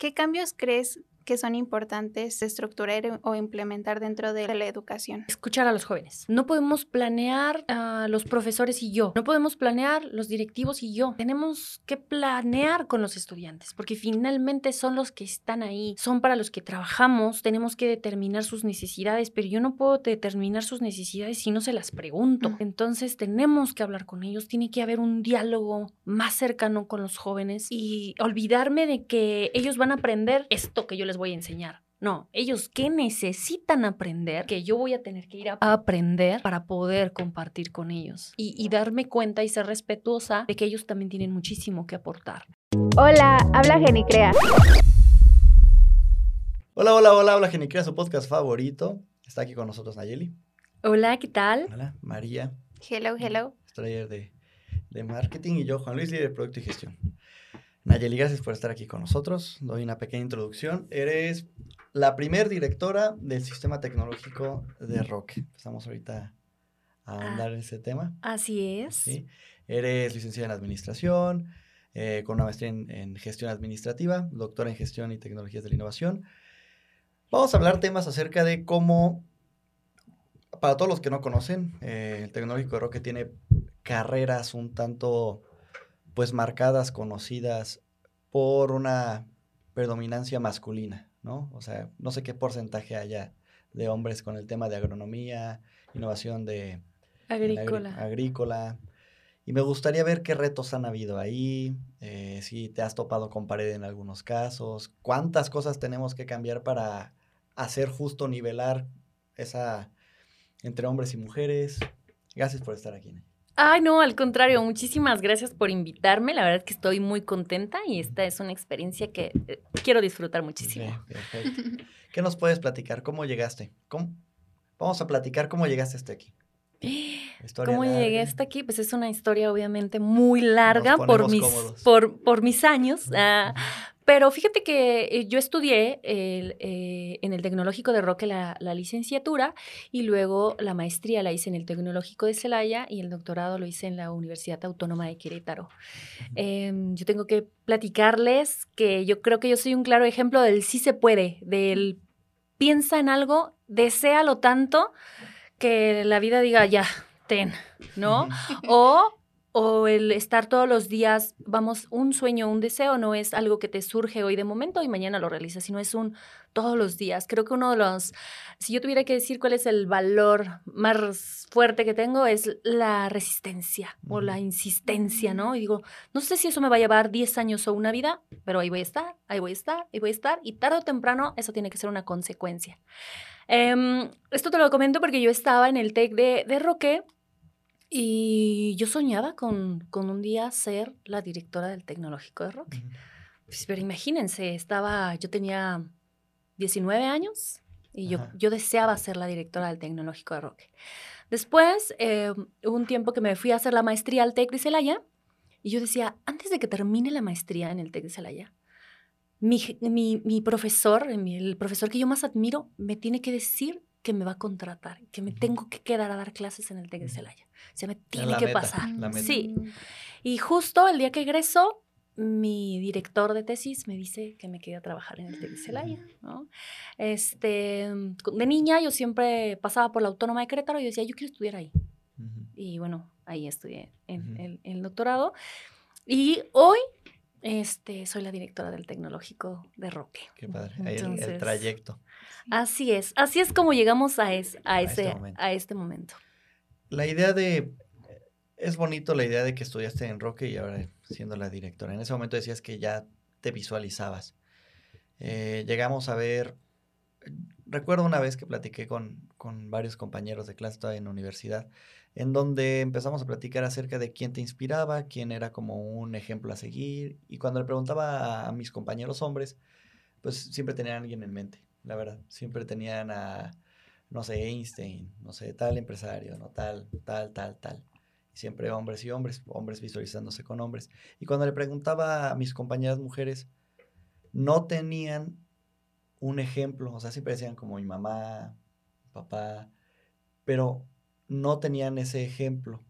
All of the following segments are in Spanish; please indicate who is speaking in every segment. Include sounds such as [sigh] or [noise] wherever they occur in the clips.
Speaker 1: ¿Qué cambios crees que son importantes estructurar o implementar dentro de la educación.
Speaker 2: Escuchar a los jóvenes. No podemos planear a los profesores y yo. No podemos planear los directivos y yo. Tenemos que planear con los estudiantes porque finalmente son los que están ahí. Son para los que trabajamos. Tenemos que determinar sus necesidades, pero yo no puedo determinar sus necesidades si no se las pregunto. Entonces tenemos que hablar con ellos. Tiene que haber un diálogo más cercano con los jóvenes y olvidarme de que ellos van a aprender esto que yo les voy a enseñar. No, ellos qué necesitan aprender, que yo voy a tener que ir a aprender para poder compartir con ellos y, darme cuenta y ser respetuosa de que ellos también tienen muchísimo que aportar.
Speaker 1: Hola, habla Genicrea.
Speaker 3: Hola, hola, hola, habla Genicrea, su podcast favorito. Está aquí con nosotros Nayeli.
Speaker 2: Hola, ¿qué tal?
Speaker 3: Hola, María.
Speaker 1: Hello, hello.
Speaker 3: Estrella de, de marketing y yo, Juan Luis, líder de producto y gestión. Nayeli, gracias por estar aquí con nosotros. Doy una pequeña introducción. Eres la primer directora del sistema tecnológico de Roque. Empezamos ahorita a ah, andar en ese tema.
Speaker 2: Así es.
Speaker 3: Eres licenciada en administración, eh, con una maestría en, gestión administrativa, doctora en gestión y tecnologías de la innovación. Vamos a hablar temas acerca de cómo, para todos los que no conocen, eh, el tecnológico de Roque tiene carreras un tanto pues marcadas, conocidas por una predominancia masculina, ¿no? O sea, no sé qué porcentaje haya de hombres con el tema de agronomía, innovación de
Speaker 2: agrícola.
Speaker 3: agrícola. Y me gustaría ver qué retos han habido ahí, eh, si te has topado con pared en algunos casos, cuántas cosas tenemos que cambiar para hacer justo nivelar esa entre hombres y mujeres. Gracias por estar aquí.
Speaker 2: Ay, no, al contrario, muchísimas gracias por invitarme. La verdad es que estoy muy contenta y esta es una experiencia que eh, quiero disfrutar muchísimo.
Speaker 3: perfecto. ¿Qué nos puedes platicar? ¿Cómo llegaste? ¿Cómo? Vamos a platicar cómo llegaste hasta aquí.
Speaker 2: ¿Cómo llegué hasta aquí? Pues es una historia obviamente muy larga por mis, por, por, mis años, ah, pero fíjate que eh, yo estudié eh, en el Tecnológico de Roque la, licenciatura y luego la maestría la hice en el Tecnológico de Celaya y el doctorado lo hice en la Universidad Autónoma de Querétaro. Em, yo tengo que platicarles que yo creo que yo soy un claro ejemplo del sí se puede, del piensa en algo, deséalo tanto que la vida diga ya, ten, ¿no? o o el estar todos los días, vamos, un sueño, un deseo no es algo que te surge hoy de momento y mañana lo realizas, sino es un todos los días. Creo que uno de los, si yo tuviera que decir cuál es el valor más fuerte que tengo, es la resistencia o la insistencia, ¿no? Y digo, no sé si eso me va a llevar 10 años o una vida, pero ahí voy a estar, ahí voy a estar, ahí voy a estar, y tarde o temprano eso tiene que ser una consecuencia. Em, esto te lo comento porque yo estaba en el TEC de, de Roque y yo soñaba con, con, un día ser la directora del Tecnológico de Roque. Pues, pero imagínense, estaba, yo tenía 19 años y yo, yo deseaba ser la directora del Tecnológico de Roque. Después, eh, hubo un tiempo que me fui a hacer la maestría al TEC de Celaya y yo decía, antes de que termine la maestría en el TEC de Celaya, mi, mi, mi profesor, el profesor que yo más admiro, me tiene que decir que me va a contratar, que me tengo que quedar a dar clases en el TEC de Celaya. O sea, me tiene que pasar. Sí. Y justo el día que egreso, mi director de tesis me dice que me quede a trabajar en el TEC de Celaya, ¿no? Este, de niña yo siempre pasaba por la Autónoma de Querétaro y decía, yo quiero estudiar ahí. Y bueno, ahí estudié en, el, el doctorado. Y hoy este, soy la directora del Tecnológico de Roque.
Speaker 3: Qué padre. El, trayecto.
Speaker 2: Así es. Así es como llegamos a, es, a, ese, este a este momento.
Speaker 3: La idea de. Es bonito la idea de que estudiaste en Roque y ahora siendo la directora. En ese momento decías que ya te visualizabas. Eh, llegamos a ver. Recuerdo una vez que platiqué con, con varios compañeros de clase todavía en la universidad en donde empezamos a platicar acerca de quién te inspiraba, quién era como un ejemplo a seguir. Y cuando le preguntaba a, mis compañeros hombres, pues siempre tenían a alguien en mente, la verdad. Siempre tenían a, no sé, Einstein, no sé, tal empresario, no tal, tal, tal, tal. Y siempre hombres y hombres, hombres visualizándose con hombres. Y cuando le preguntaba a mis compañeras mujeres, no tenían un ejemplo, o sea, siempre decían como mi mamá, papá, pero no tenían ese ejemplo.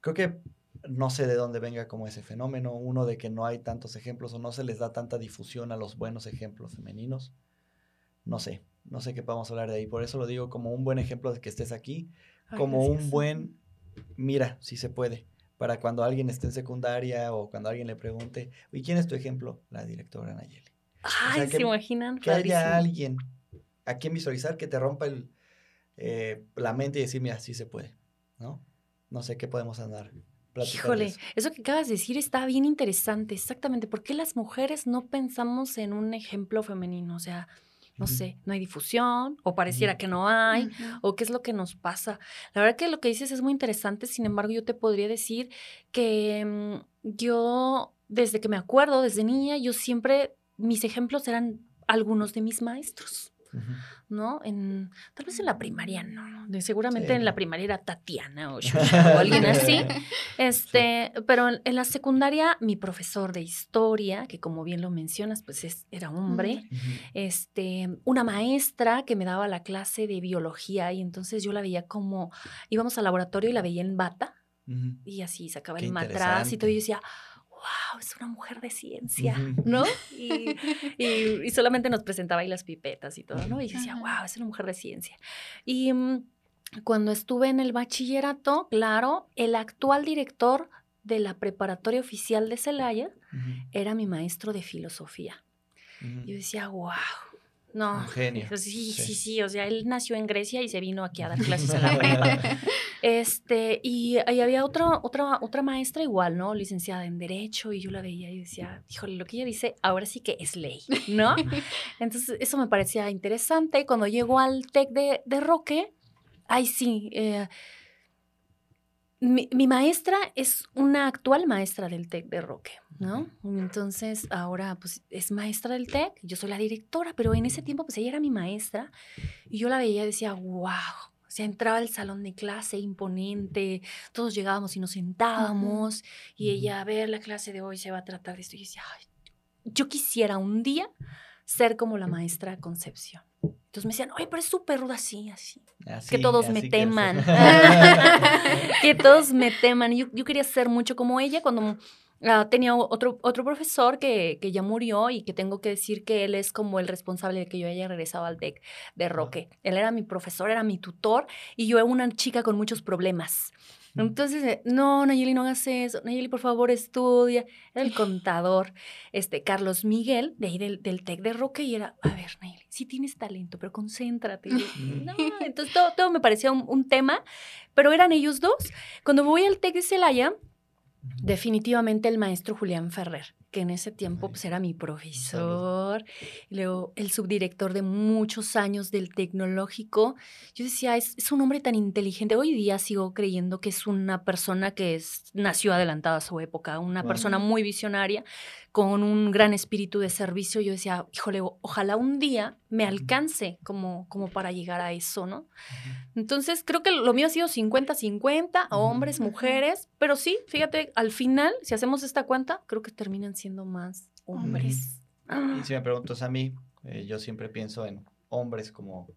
Speaker 3: Creo que no sé de dónde venga como ese fenómeno, uno de que no hay tantos ejemplos o no se les da tanta difusión a los buenos ejemplos femeninos. No sé, no sé qué podemos hablar de ahí. Por eso lo digo como un buen ejemplo de que estés aquí, como un buen, mira, si se puede, para cuando alguien esté en secundaria o cuando alguien le pregunte, ¿y quién es tu ejemplo? La directora Nayeli.
Speaker 2: Ay, ¿se imaginan?
Speaker 3: Que haya alguien a quien visualizar que te rompa el, eh, la mente y decir, mira, sí se puede, ¿no? No sé qué podemos andar.
Speaker 2: Híjole, eso. que acabas de decir está bien interesante, exactamente. ¿Por qué las mujeres no pensamos en un ejemplo femenino? O sea, no sé, no hay difusión, o pareciera que no hay, o qué es lo que nos pasa. La verdad que lo que dices es muy interesante, sin embargo, yo te podría decir que mm, yo, desde que me acuerdo, desde niña, yo siempre, mis ejemplos eran algunos de mis maestros. ¿No? En, tal vez en la primaria no, seguramente en la primaria era Tatiana o, [laughs] o alguien así, este, pero en, la secundaria mi profesor de historia, que como bien lo mencionas, pues es, era hombre, este, una maestra que me daba la clase de biología y entonces yo la veía como, íbamos al laboratorio y la veía en bata y así sacaba el matraz y todo y yo decía, wow, es una mujer de ciencia, ¿no? [laughs] Y, y, solamente nos presentaba ahí las pipetas y todo, ¿no? Y decía, wow, es una mujer de ciencia. Y mm, cuando estuve en el bachillerato, claro, el actual director de la preparatoria oficial de Celaya era mi maestro de filosofía. Yo decía, wow, no. Un genio. Sí, sí, sí, O sea, él nació en Grecia y se vino aquí a dar [laughs] clases a [laughs] la. Este, y, ahí había otra, otra, otra maestra igual, ¿no? Licenciada en Derecho, y yo la veía y decía, híjole, lo que ella dice ahora sí que es ley, ¿no? [laughs] Entonces, eso me parecía interesante. Cuando llegó al TEC de, de Roque, ay, sí. Eh, mi, mi, maestra es una actual maestra del TEC de Roque. ¿no? Entonces, ahora pues es maestra del TEC, yo soy la directora, pero en ese tiempo pues ella era mi maestra y yo la veía y decía, wow, sea, entraba al salón de clase imponente, todos llegábamos y nos sentábamos y ella, a ver, la clase de hoy se va a tratar de esto y decía, yo quisiera un día ser como la maestra Concepción. Entonces me decían, oye, pero es súper ruda así, así. que todos me teman. [laughs] [laughs] Que, todos me teman. Yo, yo quería ser mucho como ella cuando Ah, tenía otro, otro profesor que, que, ya murió y que tengo que decir que él es como el responsable de que yo haya regresado al TEC de Roque. Él era mi profesor, era mi tutor y yo era una chica con muchos problemas. Entonces, eh, no, Nayeli, no hagas eso. Nayeli, por favor, estudia. Era el contador, este, Carlos Miguel, de ahí del, del TEC de Roque, y era, a ver, Nayeli, sí tienes talento, pero concéntrate. no, entonces todo, todo me parecía un, un, tema, pero eran ellos dos. Cuando voy al TEC de Celaya, Definitivamente el maestro Julián Ferrer, que en ese tiempo pues, era mi profesor, y luego el subdirector de muchos años del tecnológico. Yo decía, es, es, un hombre tan inteligente. Hoy día sigo creyendo que es una persona que es, nació adelantada a su época, una persona muy visionaria, con un gran espíritu de servicio. Yo decía, híjole, ojalá un día me alcance como, como para llegar a eso, ¿no? Entonces, creo que lo mío ha sido 50-50, hombres, mujeres, pero sí, fíjate, al final, si hacemos esta cuenta, creo que terminan siendo más hombres.
Speaker 3: Y si me preguntas a mí, eh, yo siempre pienso en hombres como...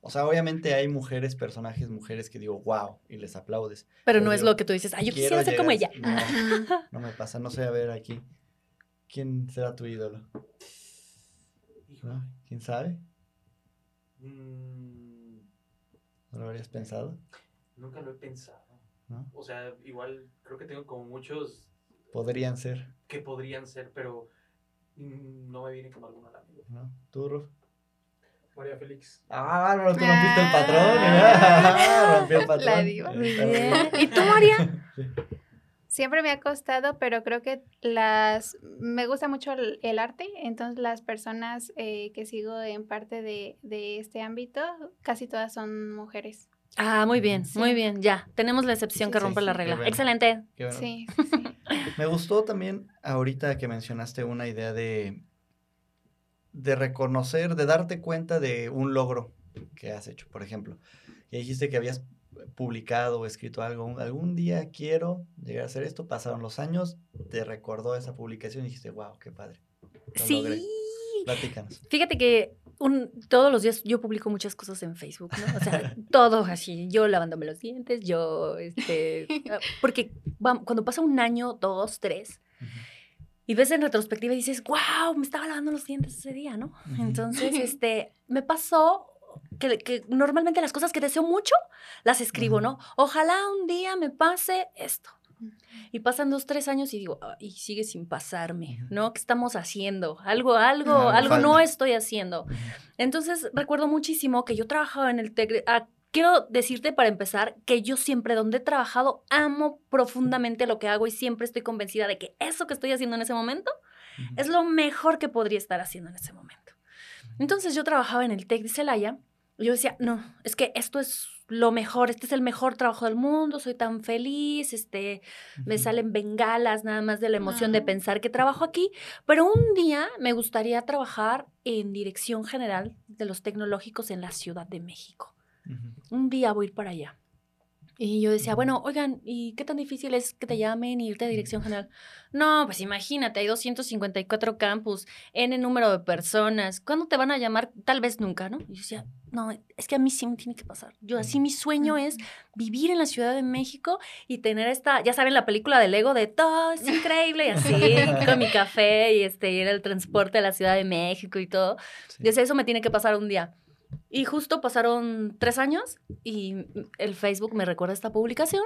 Speaker 3: O sea, obviamente hay mujeres, personajes, mujeres que digo, wow, y les aplaudes.
Speaker 2: Pero, no es lo que tú dices, ah, yo quisiera ser como ella.
Speaker 3: No, no me pasa, no sé, a ver aquí. ¿Quién será tu ídolo? ¿Quién sabe? Mm. ¿No lo habrías pensado?
Speaker 4: Nunca lo he pensado. O sea, igual creo que tengo como muchos...
Speaker 3: Podrían ser.
Speaker 4: Que podrían ser, pero no me viene como alguno a la mente.
Speaker 3: ¿No? ¿Tú, Ruf?
Speaker 4: María Félix.
Speaker 3: Ah, no, te rompiste el patrón. Ah, [laughs] rompió el patrón.
Speaker 2: La diva. ¿Y tú, María? [laughs] Sí.
Speaker 1: Siempre me ha costado, pero creo que las me gusta mucho el, arte, entonces las personas eh, que sigo en parte de, este ámbito, casi todas son mujeres.
Speaker 2: Ah, muy bien, muy bien, ya. Tenemos la excepción que rompe la regla. Excelente.
Speaker 1: Sí, [laughs]
Speaker 3: Me gustó también ahorita que mencionaste una idea de, de reconocer, de darte cuenta de un logro que has hecho, por ejemplo. Y dijiste que habías publicado o escrito algo, algún día quiero llegar a hacer esto, pasaron los años, te recordó esa publicación y dijiste, wow, qué padre.
Speaker 2: sí. Platícanos. Fíjate que un, todos los días yo publico muchas cosas en Facebook, ¿no? O sea, [laughs] todo así, yo lavándome los dientes, yo, este, ah, porque cuando pasa un año, dos, tres, y ves en retrospectiva y dices, wow, me estaba lavando los dientes ese día, ¿no? Entonces, [laughs] este, me pasó que, que, normalmente las cosas que deseo mucho las escribo, ¿no? Ojalá un día me pase esto. Y pasan dos, tres años y digo, y sigue sin pasarme, ¿no? ¿Qué estamos haciendo? Algo, algo, algo no estoy haciendo. Entonces, recuerdo muchísimo que yo trabajaba en el TEC. Ah, quiero decirte para empezar que yo siempre donde he trabajado amo profundamente lo que hago y siempre estoy convencida de que eso que estoy haciendo en ese momento es lo mejor que podría estar haciendo en ese momento. Entonces yo trabajaba en el TEC de Celaya yo decía, no, es que esto es lo mejor, este es el mejor trabajo del mundo, soy tan feliz, este, me salen bengalas nada más de la emoción de pensar que trabajo aquí, pero un día me gustaría trabajar en dirección general de los tecnológicos en la Ciudad de México. Un día voy a ir para allá. Y yo decía, bueno, oigan, ¿y qué tan difícil es que te llamen y irte a dirección general? No, pues imagínate, hay 254 campus, N número de personas. ¿Cuándo te van a llamar? Tal vez nunca, ¿no? Y yo decía, no, es que a mí sí me tiene que pasar. Yo así mi sueño es vivir en la Ciudad de México y tener esta, ya saben, la película del Lego de todo es increíble y así, con mi [laughs] café y este, ir al transporte a la Ciudad de México y todo. Sí. Yo eso me tiene que pasar un día. Y justo pasaron tres años y el Facebook me recuerda esta publicación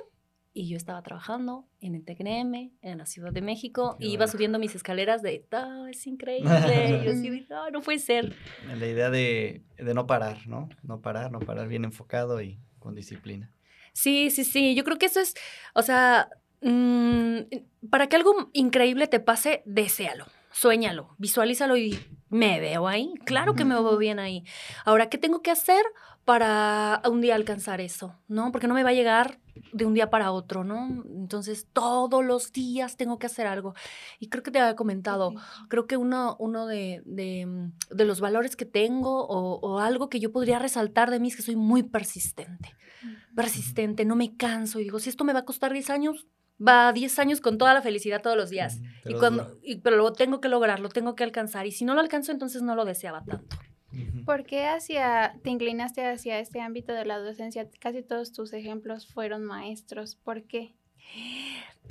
Speaker 2: y yo estaba trabajando en el TECNM, en la Ciudad de México, y iba subiendo mis escaleras de, oh, es increíble, [laughs] y yo así, no, no puede ser.
Speaker 3: La idea de, de, no parar, ¿no? No parar, no parar, bien enfocado y con disciplina.
Speaker 2: Sí, sí, sí, yo creo que eso es, o sea, mmm, para que algo increíble te pase, deséalo suéñalo, visualízalo y me veo ahí. Claro que me veo bien ahí. Ahora, ¿qué tengo que hacer para un día alcanzar eso? ¿No? Porque no me va a llegar de un día para otro, ¿no? Entonces, todos los días tengo que hacer algo. Y creo que te había comentado, creo que uno, uno de, de, de, los valores que tengo o, o, algo que yo podría resaltar de mí es que soy muy persistente. Persistente, no me canso. Y digo, si esto me va a costar 10 años, va 10 años con toda la felicidad todos los días. pero, y cuando, y, pero lo tengo que lograr, lo tengo que alcanzar. Y si no lo alcanzo, entonces no lo deseaba tanto.
Speaker 1: ¿Por qué hacia, te inclinaste hacia este ámbito de la docencia? Casi todos tus ejemplos fueron maestros. ¿Por qué?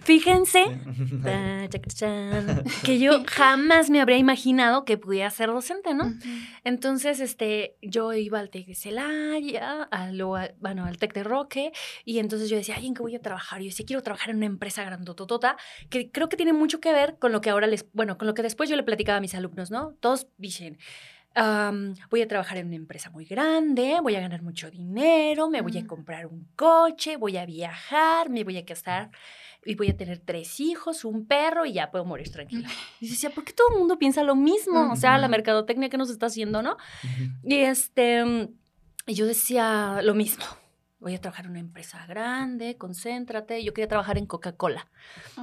Speaker 2: Fíjense [laughs] que yo [laughs] jamás me habría imaginado que pudiera ser docente, ¿no? Entonces, este, yo iba al TEC de Celaya, al, bueno, al TEC de Roque, y entonces yo decía, ay, ¿en qué voy a trabajar? Yo decía, quiero trabajar en una empresa grandototota, que creo que tiene mucho que ver con lo que ahora les, bueno, con lo que después yo le platicaba a mis alumnos, ¿no? Todos dicen, voy a trabajar en una empresa muy grande, voy a ganar mucho dinero, me voy a comprar un coche, voy a viajar, me voy a casar y voy a tener tres hijos, un perro y ya puedo morir tranquila. [laughs] Y decía, ¿por qué todo el mundo piensa lo mismo? O sea, la mercadotecnia que nos está haciendo, ¿no? Y este, y yo decía lo mismo voy a trabajar en una empresa grande, concéntrate. Yo quería trabajar en Coca-Cola.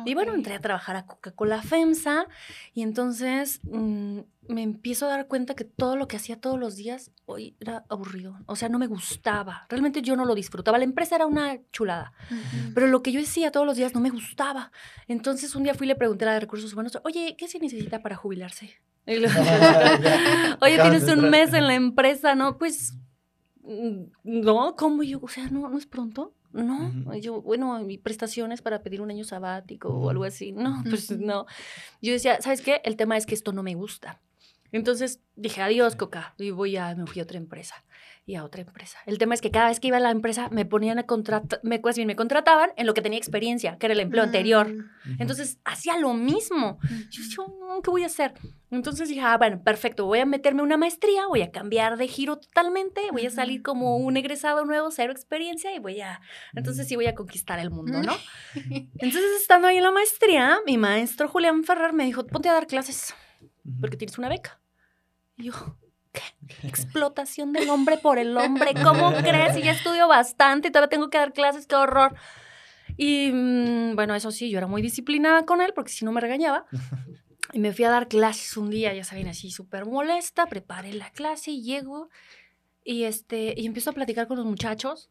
Speaker 2: Y bueno, entré a trabajar a Coca-Cola FEMSA y entonces mm, me empiezo a dar cuenta que todo lo que hacía todos los días hoy era aburrido. O sea, no me gustaba. Realmente yo no lo disfrutaba. La empresa era una chulada. Pero lo que yo hacía todos los días no me gustaba. Entonces un día fui y le pregunté a la de recursos humanos, oye, ¿qué se necesita para jubilarse? [laughs] [laughs] Oye, tienes un mes en la empresa, ¿no? Pues no, ¿cómo yo? O sea, no, no es pronto. No, yo, bueno, mi prestaciones para pedir un año sabático o algo así. No, pues no. Yo decía, ¿sabes qué? El tema es que esto no me gusta. Entonces dije, adiós, Coca. Y voy a, me fui a otra empresa y a otra empresa. El tema es que cada vez que iba a la empresa me ponían a contratar, me, pues me contrataban en lo que tenía experiencia, que era el empleo anterior. Mm, Entonces hacía lo mismo. Yo ¿qué voy a hacer? Entonces dije, ah, bueno, perfecto, voy a meterme una maestría, voy a cambiar de giro totalmente, voy a salir como un egresado nuevo, cero experiencia y voy a, entonces sí voy a conquistar el mundo, ¿no? [laughs] Entonces estando ahí en la maestría, mi maestro Julián Ferrer me dijo, ponte a dar clases porque tienes una beca. Y yo, [laughs] Explotación del hombre por el hombre. ¿Cómo crees? Y ya estudio bastante y todavía tengo que dar clases, qué horror. Y mm, bueno, eso sí, yo era muy disciplinada con él porque si no me regañaba. [laughs] Y me fui a dar clases un día, ya saben, así súper molesta, preparé la clase y llego y, este, y empiezo a platicar con los muchachos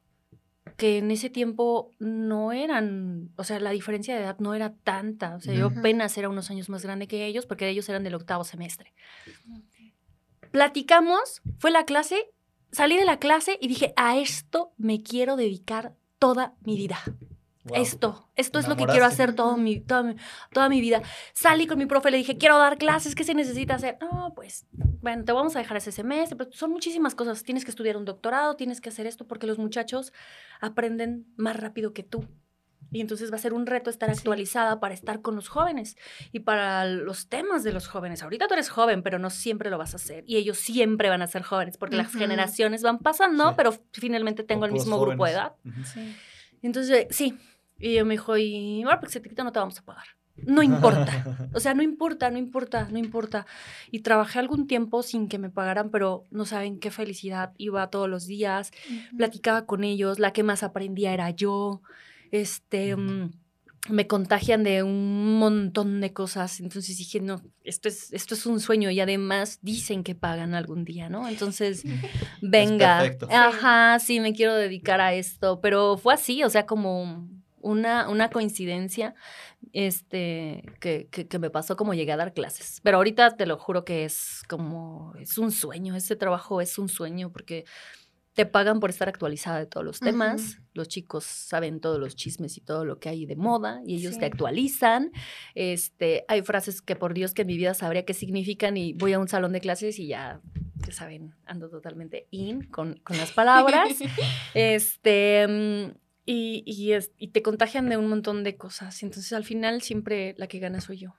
Speaker 2: que en ese tiempo no eran, o sea, la diferencia de edad no era tanta. O sea, yo apenas era unos años más grande que ellos porque ellos eran del octavo semestre platicamos, fue la clase, salí de la clase y dije, a esto me quiero dedicar toda mi vida. Esto, esto es lo que quiero hacer todo mi, toda, mi, toda mi vida. Salí con mi profe, le dije, quiero dar clases, ¿qué se necesita hacer? No, pues, bueno, te vamos a dejar ese semestre, pero son muchísimas cosas. Tienes que estudiar un doctorado, tienes que hacer esto, porque los muchachos aprenden más rápido que tú. Y entonces va a ser un reto estar actualizada para estar con los jóvenes y para los temas de los jóvenes. Ahorita tú eres joven, pero no siempre lo vas a hacer. Y ellos siempre van a ser jóvenes porque las generaciones van pasando, pero finalmente tengo el mismo grupo de edad. Entonces, sí. Y yo me dijo, y ahora porque se no te vamos a pagar. No importa. [laughs] O sea, no importa, no importa, no importa. Y trabajé algún tiempo sin que me pagaran, pero no saben qué felicidad. Iba todos los días, platicaba con ellos, la que más aprendía era yo este, mm, me contagian de un montón de cosas. Entonces dije, no, esto es, esto es un sueño y además dicen que pagan algún día, ¿no? Entonces, [laughs] venga, ajá, sí, me quiero dedicar a esto, pero fue así, o sea, como una, una coincidencia este, que, que, que, me pasó como llegué a dar clases. Pero ahorita te lo juro que es como, es un sueño, ese trabajo es un sueño porque te pagan por estar actualizada de todos los temas. Los chicos saben todos los chismes y todo lo que hay de moda y ellos te actualizan. Este, hay frases que por Dios que en mi vida sabría qué significan y voy a un salón de clases y ya, ya saben, ando totalmente in con, con las palabras. [laughs] este, mm, y, y, y te contagian de un montón de cosas. Entonces al final siempre la que gana soy yo.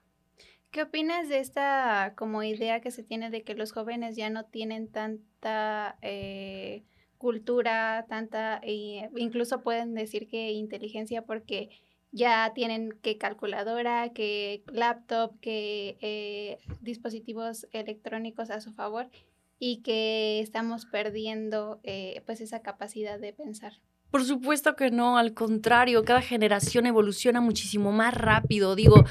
Speaker 1: ¿Qué opinas de esta como idea que se tiene de que los jóvenes ya no tienen tanta... Eh, cultura, tanta, e incluso pueden decir que inteligencia porque ya tienen que calculadora, que laptop, que eh, dispositivos electrónicos a su favor y que estamos perdiendo eh, pues esa capacidad de pensar.
Speaker 2: Por supuesto que no, al contrario, cada generación evoluciona muchísimo más rápido. Digo,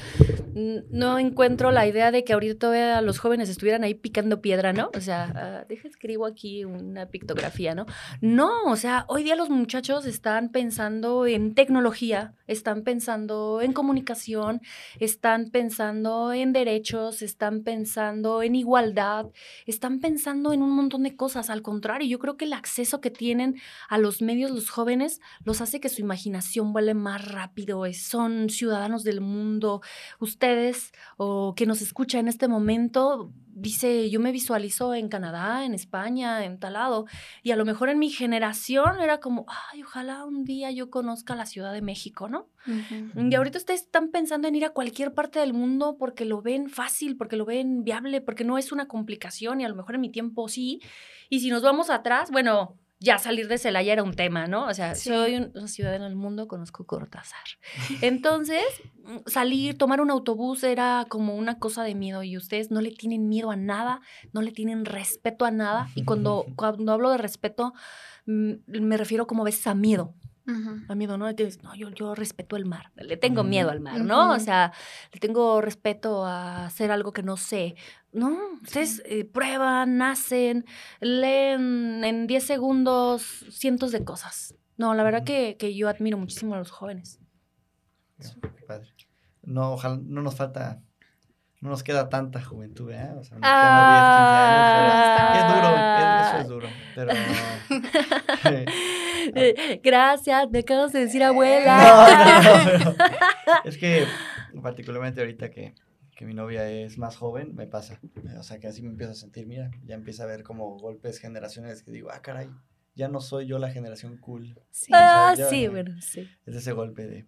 Speaker 2: no encuentro la idea de que ahorita los jóvenes estuvieran ahí picando piedra, ¿no? O sea, uh, deja escribo aquí una pictografía, ¿no? No, o sea, hoy día los muchachos están pensando en tecnología, están pensando en comunicación, están pensando en derechos, están pensando en igualdad, están pensando en un montón de cosas. Al contrario, yo creo que el acceso que tienen a los medios los jóvenes los hace que su imaginación vuele más rápido, son ciudadanos del mundo. Ustedes o que nos escucha en este momento dice, yo me visualizo en Canadá, en España, en tal lado, y a lo mejor en mi generación era como, ay, ojalá un día yo conozca la Ciudad de México, ¿no? Y ahorita ustedes están pensando en ir a cualquier parte del mundo porque lo ven fácil, porque lo ven viable, porque no es una complicación y a lo mejor en mi tiempo sí. Y si nos vamos atrás, bueno, ya salir de Celaya era un tema, ¿no? O sea, soy una ciudadana del mundo, conozco Cortázar. Entonces, mm, salir, tomar un autobús era como una cosa de miedo y ustedes no le tienen miedo a nada, no le tienen respeto a nada. Y cuando, [laughs] cuando hablo de respeto, mm, me refiero como veces a miedo. A miedo, ¿no? no, yo, yo respeto el mar, le tengo miedo al mar, ¿no? O sea, le tengo respeto a hacer algo que no sé. No, ustedes eh, prueban, nacen, leen en 10 segundos cientos de cosas. No, la verdad que, que yo admiro muchísimo a los jóvenes.
Speaker 3: padre. No, ojalá, no nos falta no nos queda tanta juventud, ¿eh? O sea, ah, 10, 15 años, pero es duro, eso es duro,
Speaker 2: pero... [laughs] Gracias, me acabas de decir abuela.
Speaker 3: es que particularmente ahorita que, que mi novia es más joven, me pasa. O sea, que así me empiezo a sentir, mira, ya empieza a ver como golpes generacionales que digo, ah, caray, ya no soy yo la generación cool.
Speaker 2: Sí, ah, sí, bueno, sí.
Speaker 3: Es ese golpe de...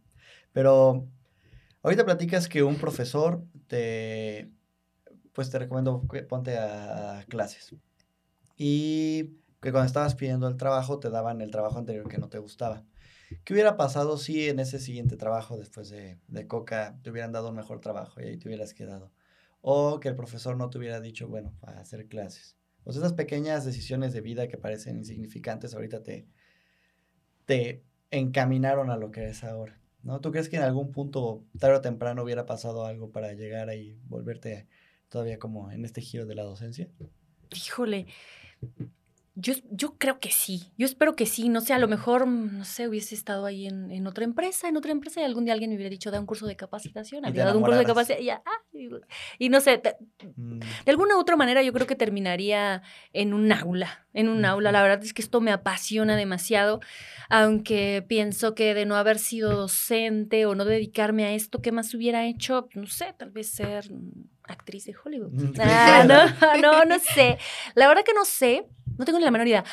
Speaker 3: Pero Ahorita platicas que un profesor te, pues te recomiendo que ponte a clases. Y que cuando estabas pidiendo el trabajo te daban el trabajo anterior que no te gustaba. ¿Qué hubiera pasado si en ese siguiente trabajo, después de, de Coca, te hubieran dado un mejor trabajo y ahí te hubieras quedado? O que el profesor no te hubiera dicho, bueno, a hacer clases. Pues esas pequeñas decisiones de vida que parecen insignificantes ahorita te, te encaminaron a lo que es ahora. ¿no? ¿Tú crees que en algún punto, tarde o temprano, hubiera pasado algo para llegar ahí, volverte todavía como en este giro de la docencia?
Speaker 2: Híjole, yo, yo creo que sí, yo espero que sí, no sé, a lo mejor, no sé, hubiese estado ahí en, en otra empresa, en otra empresa y algún día alguien me hubiera dicho, da un curso de capacitación, había dado un curso de capacitación y ya, ah, y, no sé, mm. de, alguna u otra manera yo creo que terminaría en un aula, en un aula, la verdad es que esto me apasiona demasiado, aunque pienso que de no haber sido docente o no dedicarme a esto, ¿qué más hubiera hecho? No sé, tal vez ser actriz de Hollywood. Mm, ah, no, [laughs] no, no sé. La verdad que no sé, no tengo ni la menor idea.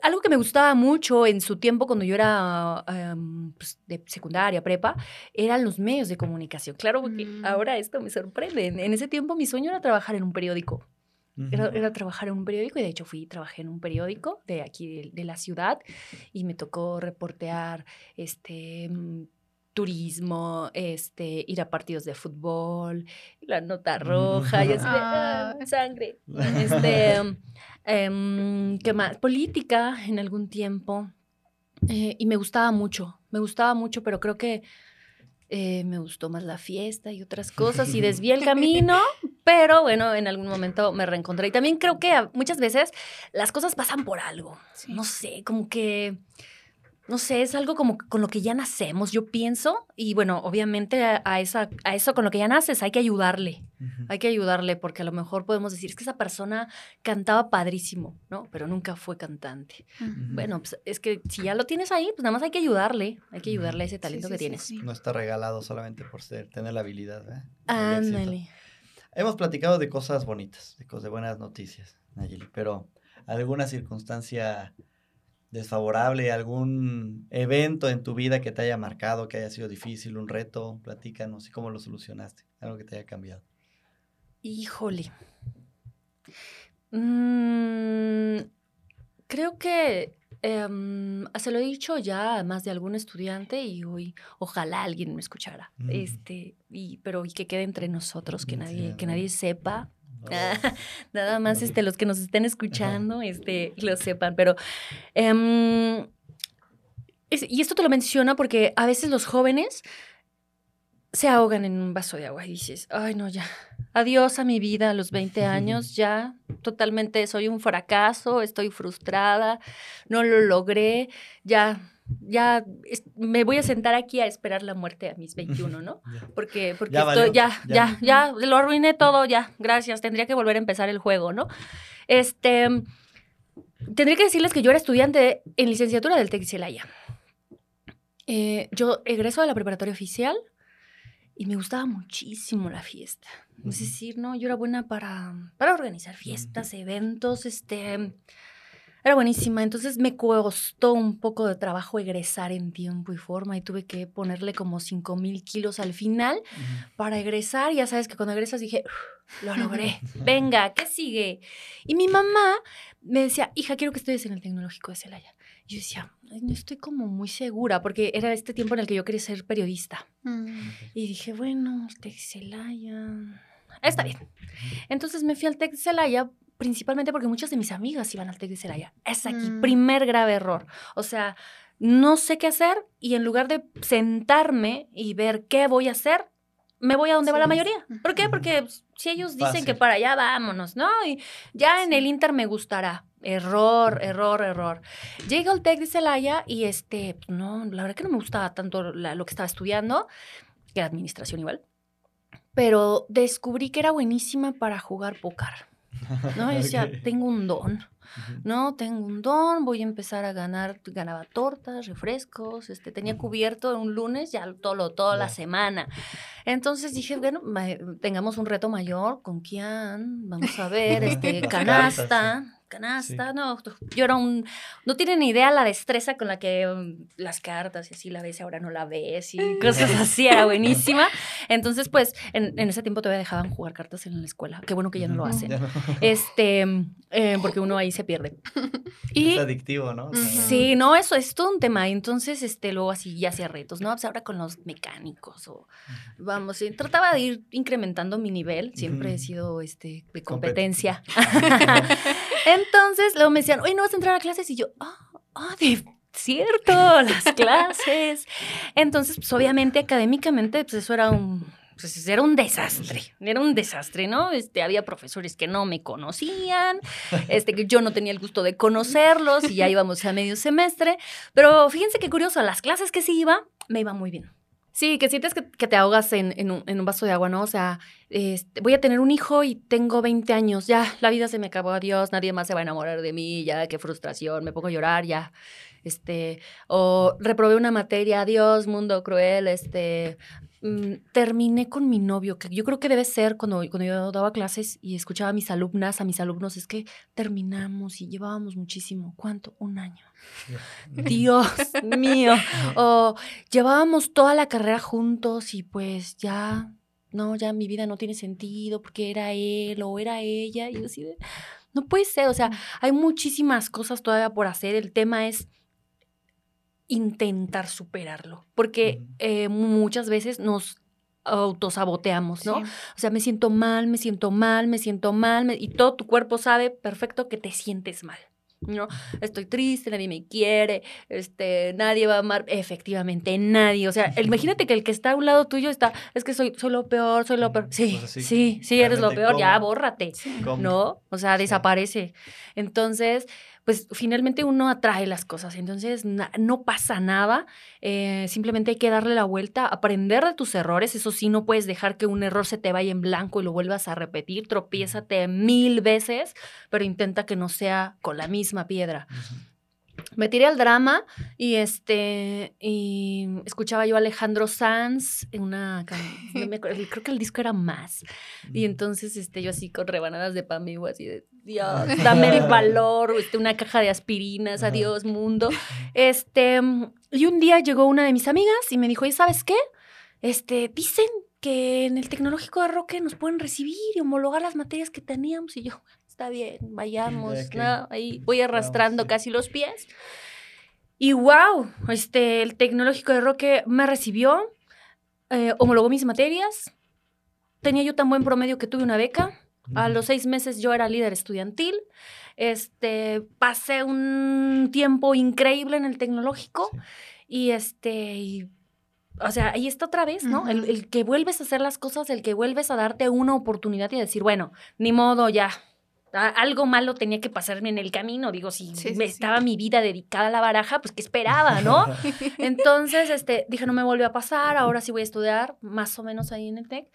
Speaker 2: Algo que me gustaba mucho en su tiempo cuando yo era em, pues, de secundaria, prepa, eran los medios de comunicación. Claro, porque mm. ahora esto me sorprende. En ese tiempo mi sueño era trabajar en un periódico. Era, trabajar en un periódico y de hecho fui, trabajé en un periódico de aquí de, la ciudad y me tocó reportear este mm, turismo, este, ir a partidos de fútbol, la nota roja, y así ah, sangre. [laughs] Este, em, ¿qué más? Política en algún tiempo. Eh, y me gustaba mucho, me gustaba mucho, pero creo que eh, me gustó más la fiesta y otras cosas y desvié el camino, [laughs] pero bueno, en algún momento me reencontré. Y también creo que muchas veces las cosas pasan por algo. No sé, como que no sé, es algo como con lo que ya nacemos, yo pienso, y bueno, obviamente a, esa, a eso con lo que ya naces hay que ayudarle, hay que ayudarle, porque a lo mejor podemos decir, es que esa persona cantaba padrísimo, ¿no? Pero nunca fue cantante. Bueno, pues es que si ya lo tienes ahí, pues nada más hay que ayudarle, hay que ayudarle a ese talento que tienes.
Speaker 3: No está regalado solamente por ser, tener la habilidad, ¿eh?
Speaker 2: Ándale.
Speaker 3: Hemos platicado de cosas bonitas, de, cosas, de buenas noticias, Nayeli, pero alguna circunstancia desfavorable, algún evento en tu vida que te haya marcado, que haya sido difícil, un reto, platícanos y cómo lo solucionaste, algo que te haya cambiado.
Speaker 2: Híjole. Mm, creo que em, se lo he dicho ya a más de algún estudiante y hoy ojalá alguien me escuchara. Este, y, pero y que quede entre nosotros, que nadie, que nadie sepa [laughs] nada más este, los que nos estén escuchando este, lo sepan, pero... Em, y esto te lo menciona porque a veces los jóvenes se ahogan en un vaso de agua y dices, ay no, ya, adiós a mi vida a los 20 [laughs] años, ya totalmente soy un fracaso, estoy frustrada, no lo logré, ya ya me voy a sentar aquí a esperar la muerte a mis 21, ¿no? [laughs] Porque, porque ya, estoy, ya, ya, ya, lo arruiné todo, ya, gracias, tendría que volver a empezar el juego, ¿no? Este, tendría que decirles que yo era estudiante en licenciatura del TEC eh, yo egreso de la preparatoria oficial y me gustaba muchísimo la fiesta. Es decir, ¿no? Yo era buena para, para organizar fiestas, eventos, este era buenísima. Entonces me costó un poco de trabajo egresar en tiempo y forma y tuve que ponerle como 5 mil kilos al final para egresar. Ya sabes que cuando egresas dije, lo logré. [laughs] Venga, ¿qué sigue? Y mi mamá me decía, hija, quiero que estudies en el Tecnológico de Celaya. Y yo decía, no estoy como muy segura, porque era este tiempo en el que yo quería ser periodista. Mm. Y dije, bueno, el Tec Celaya. Está bien. Entonces me fui al Tec Celaya principalmente porque muchas de mis amigas iban al TEC de Celaya. Es aquí, mm. primer grave error. O sea, no sé qué hacer y en lugar de sentarme y ver qué voy a hacer, me voy a donde va la mayoría. ¿Por qué? Porque si ellos dicen que para allá vámonos, ¿no? Y ya en el Inter me gustará. Error, error, error. Llego al TEC de Celaya y este, pues, no, la verdad que no me gustaba tanto lo que estaba estudiando, que era administración igual, pero descubrí que era buenísima para jugar póker. ¿No? Y decía, tengo un don, ¿no? Tengo un don, voy a empezar a ganar, ganaba tortas, refrescos, este, tenía cubierto un lunes ya todo, toda la semana. Entonces dije, bueno, tengamos un reto mayor, ¿con quién? Vamos a ver, este, [laughs] canasta canasta, no, yo era un, no tienen idea la destreza con la que um, las cartas y así la ves y ahora no la ves y [laughs] cosas así, era buenísima. Entonces, pues, en, ese tiempo todavía dejaban jugar cartas en la escuela, qué bueno que ya no lo hacen, [laughs] este, eh, porque uno ahí se pierde. [laughs]
Speaker 3: Y, es adictivo, ¿no?
Speaker 2: Sí, no, eso es todo un tema, entonces, este, luego así ya hacía retos, ¿no? Pues ahora con los mecánicos o, vamos, trataba de ir incrementando mi nivel, siempre he sido, este, de competencia. Entonces, luego me decían, oye, ¿no vas a entrar a clases? Y yo, ah, ah, de cierto, [laughs] las clases. Entonces, pues obviamente académicamente, pues eso era un pues era un desastre, era un desastre, ¿no? Este, había profesores que no me conocían, este, que yo no tenía el gusto de conocerlos y ya íbamos a medio semestre. Pero fíjense qué curioso, las clases que sí iba, me iba muy bien. Sí, que sientes que, te ahogas en, un, vaso de agua, ¿no? O sea, este, voy a tener un hijo y tengo 20 años, ya, la vida se me acabó, adiós, nadie más se va a enamorar de mí, ya, qué frustración, me pongo a llorar, ya. Este, o reprobé una materia, adiós, mundo cruel, este, mm, terminé con mi novio, que yo creo que debe ser cuando, cuando yo daba clases y escuchaba a mis alumnas, a mis alumnos, es que terminamos y llevábamos muchísimo. ¿Cuánto? Un año. [laughs] Dios mío. O llevábamos toda la carrera juntos y pues ya, no, ya mi vida no tiene sentido porque era él o era ella. Y yo así de, no puede ser, o sea, hay muchísimas cosas todavía por hacer. El tema es intentar superarlo, porque eh, muchas veces nos autosaboteamos, ¿no? O sea, me siento mal, me siento mal, me siento mal, y todo tu cuerpo sabe perfecto que te sientes mal. ¿no? Estoy triste, nadie me quiere, este, nadie va a amar, efectivamente, nadie. O sea, imagínate que el que está a un lado tuyo está, es que soy, soy lo peor, soy lo peor. Sí, pues sí, sí, eres lo peor, ya bórrate, ¿no? O sea, desaparece. Entonces, pues finalmente uno atrae las cosas. Entonces no pasa nada, eh, simplemente hay que darle la vuelta, aprender de tus errores. Eso sí, no puedes dejar que un error se te vaya en blanco y lo vuelvas a repetir. Tropiézate mil veces, pero intenta que no sea con la misma piedra me tiré al drama y este y escuchaba yo a Alejandro Sanz en una creo que el disco era más. Y entonces este yo así con rebanadas de pan vivo así de Dios dame el valor este una caja de aspirinas adiós mundo este y un día llegó una de mis amigas y me dijo y sabes qué este dicen que en el tecnológico de Roque nos pueden recibir y homologar las materias que teníamos y yo está bien, vayamos, ¿no? Ahí voy arrastrando casi los pies. Y wow, este, el Tecnológico de Roque me recibió, eh, homologó mis materias, tenía yo tan buen promedio que tuve una beca. A los seis meses yo era líder estudiantil. Este, pasé un tiempo increíble en el tecnológico y este, o sea, ahí está otra vez, ¿no? el, el, que vuelves a hacer las cosas, el que vuelves a darte una oportunidad y decir, bueno, ni modo, ya, algo malo tenía que pasarme en el camino. Digo, si me estaba mi vida dedicada a la baraja, pues qué esperaba, ¿no? [laughs] Entonces, este, dije, no me volvió a pasar, ahora sí voy a estudiar más o menos ahí en el TEC.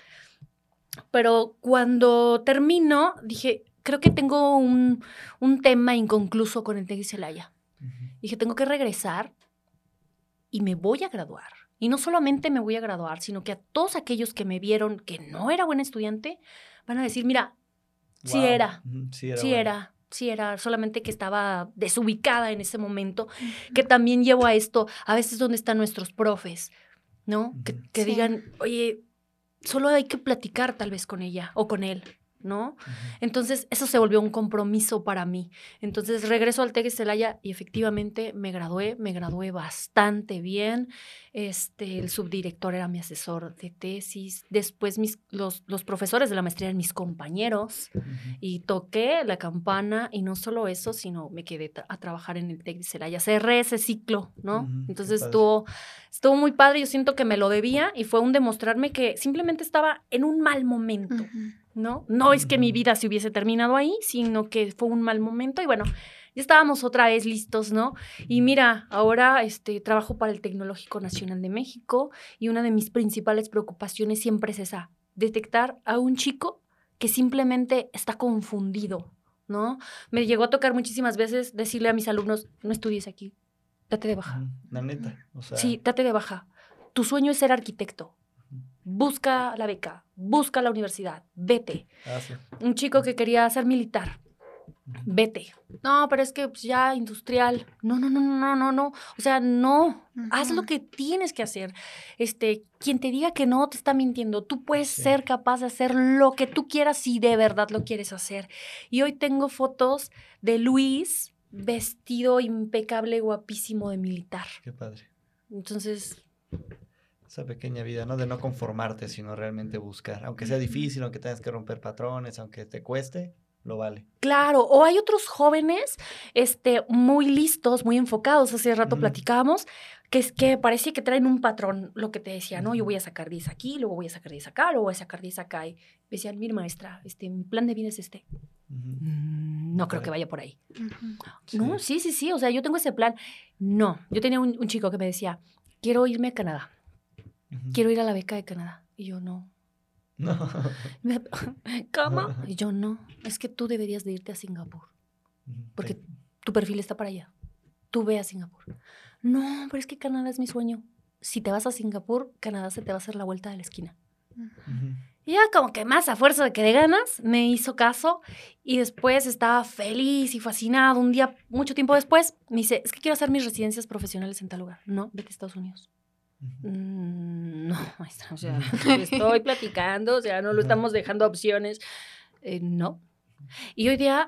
Speaker 2: Pero cuando termino, dije, creo que tengo un, tema inconcluso con el TEC y Celaya. Dije, tengo que regresar y me voy a graduar. Y no solamente me voy a graduar, sino que a todos aquellos que me vieron que no era buen estudiante, van a decir, mira, Sí era. Sí era. Sí era. Sí era, solamente que estaba desubicada en ese momento, que también llevo a esto, a veces donde están nuestros profes, ¿no? Que, digan, oye, solo hay que platicar tal vez con ella o con él, ¿no? Entonces, eso se volvió un compromiso para mí. Entonces, regreso al TEC Celaya y efectivamente me gradué, me gradué bastante bien. Este, el subdirector era mi asesor de tesis. Después mis, los, los profesores de la maestría eran mis compañeros y toqué la campana y no solo eso, sino me quedé a trabajar en el TEC de Celaya. Cerré ese ciclo, ¿no? Entonces estuvo, estuvo muy padre. Yo siento que me lo debía y fue un demostrarme que simplemente estaba en un mal momento. ¿No? No es que mi vida se hubiese terminado ahí, sino que fue un mal momento y bueno, ya estábamos otra vez listos, ¿no? Y mira, ahora este, trabajo para el Tecnológico Nacional de México y una de mis principales preocupaciones siempre es esa, detectar a un chico que simplemente está confundido, ¿no? Me llegó a tocar muchísimas veces decirle a mis alumnos, no estudies aquí, date de baja.
Speaker 3: La neta,
Speaker 2: Sí, date de baja. Tu sueño es ser arquitecto busca la beca, busca la universidad, vete. Ah, Un chico que quería ser militar, vete. No, pero es que pues, ya industrial. No, no, no, no, no, no. O sea, no. Haz lo que tienes que hacer. Este, quien te diga que no te está mintiendo. Tú puedes ser capaz de hacer lo que tú quieras si de verdad lo quieres hacer. Y hoy tengo fotos de Luis vestido impecable, guapísimo de militar.
Speaker 3: Qué padre.
Speaker 2: Entonces,
Speaker 3: esa pequeña vida, ¿no? De no conformarte, sino realmente buscar. Aunque sea difícil, aunque tengas que romper patrones, aunque te cueste, lo vale.
Speaker 2: Claro, o hay otros jóvenes este, muy listos, muy enfocados, hace rato platicábamos, que, es que parece que traen un patrón, lo que te decía, ¿no? Yo voy a sacar 10 aquí, luego voy a sacar 10 acá, luego voy a sacar 10 acá. Y me decían, mire maestra, este, mi plan de vida es este. Mm, no creo que vaya por ahí. No, sí, sí, sí, o sea, yo tengo ese plan. No, yo tenía un, un chico que me decía, quiero irme a Canadá, quiero ir a la beca de Canadá. Y yo, no, no. [laughs] ¿Cómo? Y yo no. Es que tú deberías de irte a Singapur. Porque tu perfil está para allá. Tú ve a Singapur. No, pero es que Canadá es mi sueño. Si te vas a Singapur, Canadá se te va a hacer la vuelta de la esquina. Y ya como que más a fuerza de que de ganas, me hizo caso y después estaba feliz y fascinado. Un día, mucho tiempo después, me dice, es que quiero hacer mis residencias profesionales en tal lugar. No, vete a Estados Unidos. Mm, no, [laughs] maestra, o sea, [laughs] estoy platicando, o sea, no lo estamos dejando opciones. Eh, no. Y hoy día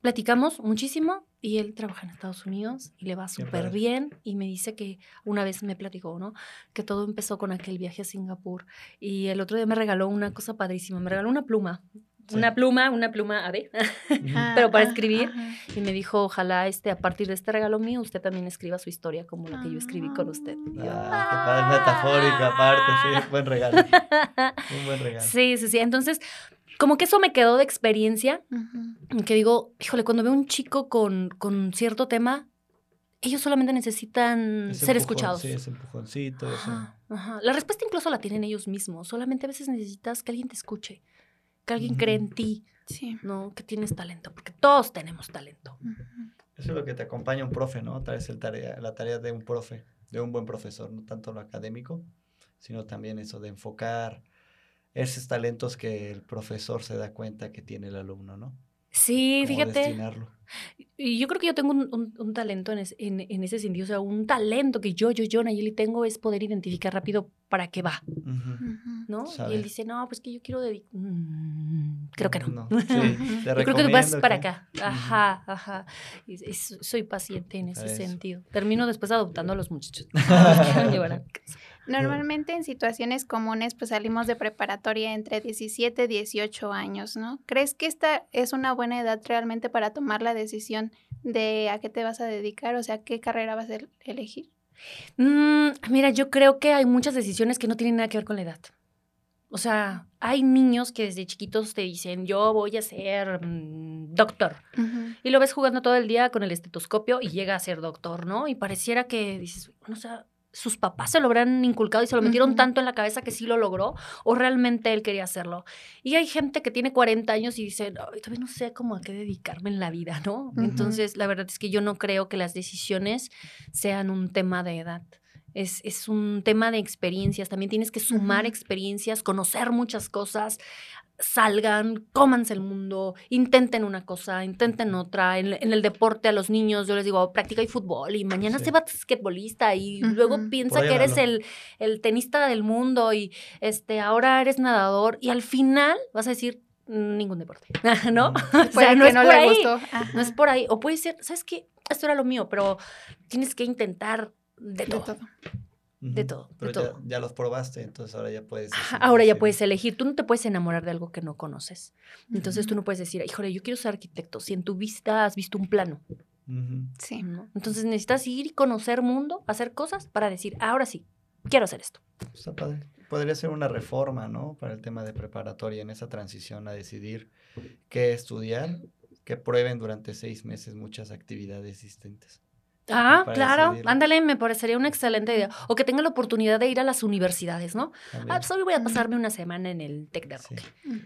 Speaker 2: platicamos muchísimo y él trabaja en Estados Unidos y le va súper bien y me dice que una vez me platicó, ¿no? Que todo empezó con aquel viaje a Singapur y el otro día me regaló una cosa padrísima, me regaló una pluma una pluma, una pluma ver, [laughs] pero para escribir. Y me dijo, ojalá este, a partir de este regalo mío, usted también escriba su historia como la que yo escribí con usted.
Speaker 3: Ah, qué padre, metafórica aparte, sí, buen regalo. [laughs] Un buen regalo.
Speaker 2: Sí, sí, sí. Entonces, como que eso me quedó de experiencia, que digo, híjole, cuando veo un chico con, con cierto tema, ellos solamente necesitan ser escuchados.
Speaker 3: Sí, ese empujoncito.
Speaker 2: La respuesta incluso la tienen ellos mismos. Solamente a veces necesitas que alguien te escuche que alguien cree en ti, sí. ¿no? Que tienes talento, porque todos tenemos talento.
Speaker 3: Eso es lo que te acompaña un profe, ¿no? Tal vez el tarea, la tarea de un profe, de un buen profesor, no tanto lo académico, sino también eso de enfocar esos talentos que el profesor se da cuenta que tiene el alumno, ¿no?
Speaker 2: Sí, fíjate. Y yo creo que yo tengo un, talento en, en, ese sentido, o sea, un talento que yo, yo, yo, Nayeli, tengo es poder identificar rápido para qué va, ¿no? Y él dice, no, pues que yo quiero dedicar, mm, creo que no. [laughs] yo creo que vas para acá, ajá, ajá. soy paciente en ese sentido. Termino después adoptando a los muchachos. [laughs] [laughs]
Speaker 1: Normalmente en situaciones comunes pues salimos de preparatoria entre 17 y 18 años, ¿no? ¿Crees que esta es una buena edad realmente para tomar la decisión de a qué te vas a dedicar? O sea, ¿qué carrera vas a elegir?
Speaker 2: Mm, mira, yo creo que hay muchas decisiones que no tienen nada que ver con la edad. O sea, hay niños que desde chiquitos te dicen, yo voy a ser mm, doctor. Y lo ves jugando todo el día con el estetoscopio y llega a ser doctor, ¿no? Y pareciera que dices, o sea, sus papás se lo habrán inculcado y se lo metieron tanto en la cabeza que sí lo logró o realmente él quería hacerlo. Y hay gente que tiene 40 años y dice, todavía no sé cómo a qué dedicarme en la vida, ¿no? Entonces, la verdad es que yo no creo que las decisiones sean un tema de edad. Es, es, un tema de experiencias, también tienes que sumar experiencias, conocer muchas cosas, salgan, cómanse el mundo, intenten una cosa, intenten otra. En, el deporte a los niños yo les digo, practica y fútbol y mañana se va basquetbolista y luego piensa que eres el, el, tenista del mundo y este ahora eres nadador y al final vas a decir ningún deporte, [laughs] ¿no? [laughs] o sea, no, es por ahí. No es por ahí. O puede ser, ¿sabes qué? Esto era lo mío, pero tienes que intentar De todo de todo.
Speaker 3: Pero Ya, los probaste, entonces ahora ya puedes.
Speaker 2: ahora ya puedes elegir. Tú no te puedes enamorar de algo que no conoces. Entonces tú no puedes decir, híjole, yo quiero ser arquitecto. Si en tu vista has visto un plano. Sí. Entonces necesitas ir y conocer mundo, hacer cosas para decir, ahora sí, quiero hacer esto.
Speaker 3: Está padre. Podría ser una reforma, ¿no? Para el tema de preparatoria, en esa transición a decidir qué estudiar, que prueben durante seis meses muchas actividades distintas.
Speaker 2: Ah, claro, ándale, me parecería una excelente idea. O que tenga la oportunidad de ir a las universidades, ¿no? Ah, pues hoy voy a pasarme una semana en el TEC de Roque.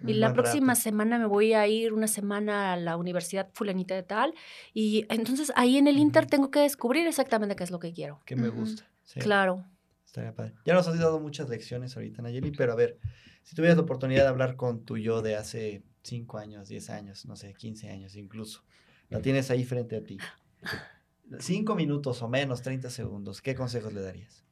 Speaker 2: Y la próxima semana me voy a ir una semana a la Universidad Fulanita de Tal. Y entonces ahí en el Inter tengo que descubrir exactamente qué es lo que quiero.
Speaker 3: Que me gusta.
Speaker 2: Claro.
Speaker 3: Estaría padre. Ya nos has dado muchas lecciones ahorita, Nayeli, pero a ver, si tuvieras la oportunidad de hablar con tu yo de hace 5 años, 10 años, no sé, 15 años incluso, la tienes ahí frente a ti cinco minutos o menos, 30 segundos, ¿qué consejos le darías?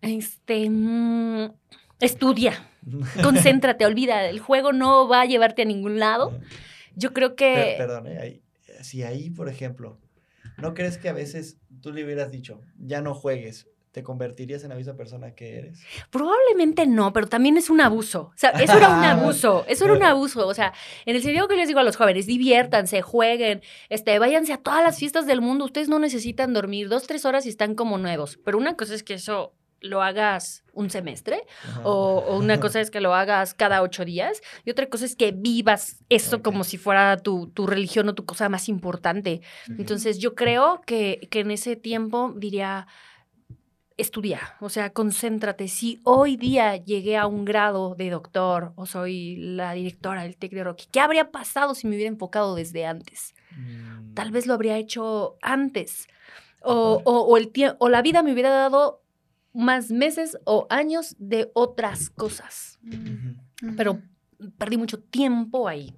Speaker 2: Este, mm, estudia, [laughs] concéntrate, olvida, el juego no va a llevarte a ningún lado. Yo creo que...
Speaker 3: perdón, eh, si ahí, por ejemplo, ¿no crees que a veces tú le hubieras dicho, ya no juegues, ¿Te convertirías en la misma persona que eres?
Speaker 2: Probablemente no, pero también es un abuso. O sea, eso era un [laughs] abuso. Eso era un abuso. O sea, en el sentido que les digo a los jóvenes, diviértanse, jueguen, este, váyanse a todas las fiestas del mundo. Ustedes no necesitan dormir dos, tres horas y están como nuevos. Pero una cosa es que eso lo hagas un semestre o, una cosa es que lo hagas cada ocho días y otra cosa es que vivas eso como si fuera tu, tu, religión o tu cosa más importante. Entonces yo creo que, que en ese tiempo diría, estudia, o sea, concéntrate. Si hoy día llegué a un grado de doctor o soy la directora del TEC de Rocky, ¿qué habría pasado si me hubiera enfocado desde antes? Tal vez lo habría hecho antes. O, o, el o la vida me hubiera dado más meses o años de otras cosas. Pero perdí mucho tiempo ahí.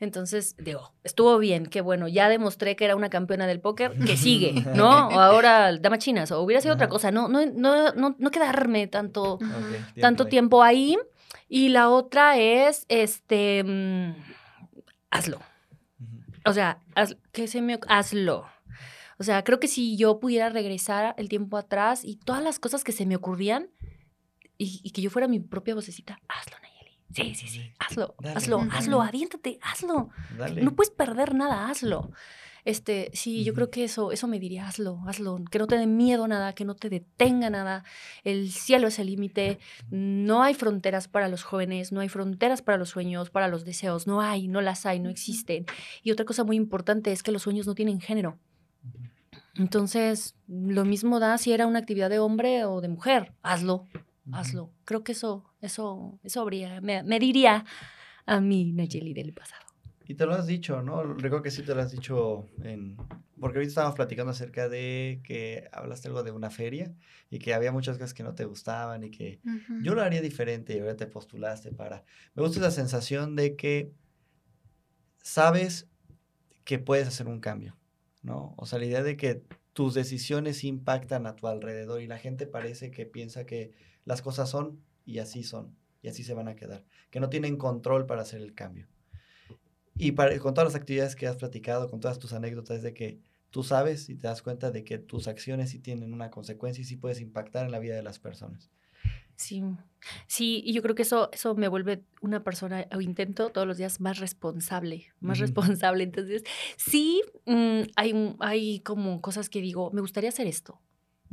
Speaker 2: Entonces, digo, estuvo bien, qué bueno, ya demostré que era una campeona del póker, que [laughs] sigue, ¿no? O ahora dama chinas, o hubiera sido otra cosa, no, no, no, no, quedarme tanto, tanto tiempo ahí. Y la otra es, este, mm, hazlo. O sea, que se me, hazlo. O sea, creo que si yo pudiera regresar el tiempo atrás y todas las cosas que se me ocurrían y, y que yo fuera mi propia vocecita, hazlo, Sí, sí, sí, hazlo, hazlo, hazlo, aviéntate, hazlo. No puedes perder nada, hazlo. Este, sí, yo creo que eso, eso me diría, hazlo, hazlo, que no te dé miedo nada, que no te detenga nada. El cielo es el límite, no hay fronteras para los jóvenes, no hay fronteras para los sueños, para los deseos, no hay, no las hay, no existen. Y otra cosa muy importante es que los sueños no tienen género. Entonces, lo mismo da si era una actividad de hombre o de mujer, hazlo, hazlo. Creo que eso, eso, eso habría, me, diría a mí, Nayeli, del pasado.
Speaker 3: Y te lo has dicho, ¿no? Recuerdo que sí te lo has dicho en... Porque ahorita estábamos platicando acerca de que hablaste algo de una feria y que había muchas cosas que no te gustaban y que yo lo haría diferente y ahora te postulaste para... Me gusta esa sensación de que sabes que puedes hacer un cambio, ¿no? O sea, la idea de que tus decisiones impactan a tu alrededor y la gente parece que piensa que las cosas son y así son y así se van a quedar, que no tienen control para hacer el cambio. Y para, con todas las actividades que has platicado, con todas tus anécdotas, de que tú sabes y te das cuenta de que tus acciones sí tienen una consecuencia y sí puedes impactar en la vida de las personas.
Speaker 2: Sí, sí, y yo creo que eso, eso me vuelve una persona, o intento todos los días más responsable, más responsable. Entonces, sí, mm, hay, hay como cosas que digo, me gustaría hacer esto.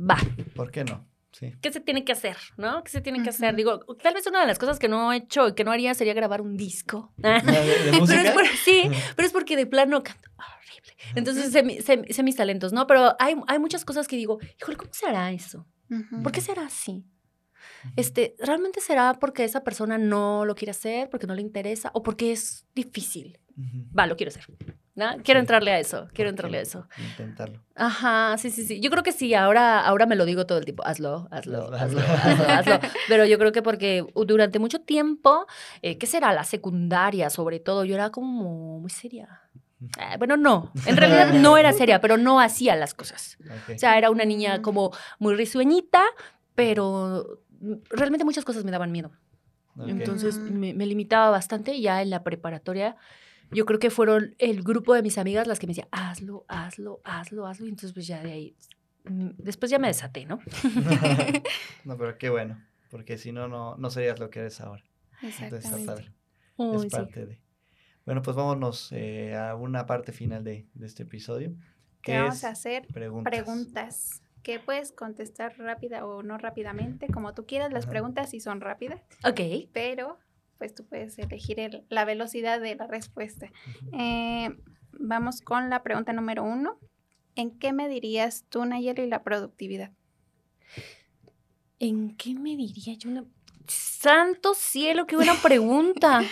Speaker 2: Va.
Speaker 3: ¿Por qué no?
Speaker 2: ¿Qué se tiene que hacer? ¿No? ¿Qué se tiene que hacer? Digo, tal vez una de las cosas que no he hecho y que no haría sería grabar un disco. [laughs] ¿De, música? [laughs] sí, pero es porque de plano canto horrible. Entonces sé, sé, mis talentos, ¿no? Pero hay, hay muchas cosas que digo, híjole, ¿cómo se hará eso? ¿Por qué será así? Este, ¿realmente será porque esa persona no lo quiere hacer, porque no le interesa o porque es difícil? Va, lo quiero hacer. ¿No? Quiero entrarle a eso, quiero entrarle a eso.
Speaker 3: Intentarlo.
Speaker 2: Ajá, sí, sí, sí. Yo creo que sí, ahora, ahora me lo digo todo el tiempo, hazlo, hazlo, hazlo, hazlo, [laughs] hazlo. Pero yo creo que porque durante mucho tiempo, eh, ¿qué será? La secundaria, sobre todo, yo era como muy seria. Eh, bueno, no, en realidad no era seria, pero no hacía las cosas. O sea, era una niña como muy risueñita, pero realmente muchas cosas me daban miedo. Entonces me, me, limitaba bastante ya en la preparatoria yo creo que fueron el grupo de mis amigas las que me decían, hazlo, hazlo, hazlo, hazlo. Y entonces, pues ya de ahí, mm, después ya me desaté, ¿no? [laughs] [laughs]
Speaker 3: no, pero qué bueno, porque si no, no, serías lo que eres ahora. Exactamente. es parte de. Bueno, pues vámonos eh, a una parte final de, este episodio.
Speaker 1: ¿Qué vamos a hacer? Preguntas. preguntas. que puedes contestar rápida o no rápidamente, como tú quieras. Las preguntas sí son rápidas.
Speaker 2: Ok.
Speaker 1: Pero pues tú puedes elegir la velocidad de la respuesta. Eh, vamos con la pregunta número uno. ¿En qué medirías tú, Nayeli, la productividad?
Speaker 2: ¿En qué mediría yo una... Santo cielo, qué buena pregunta.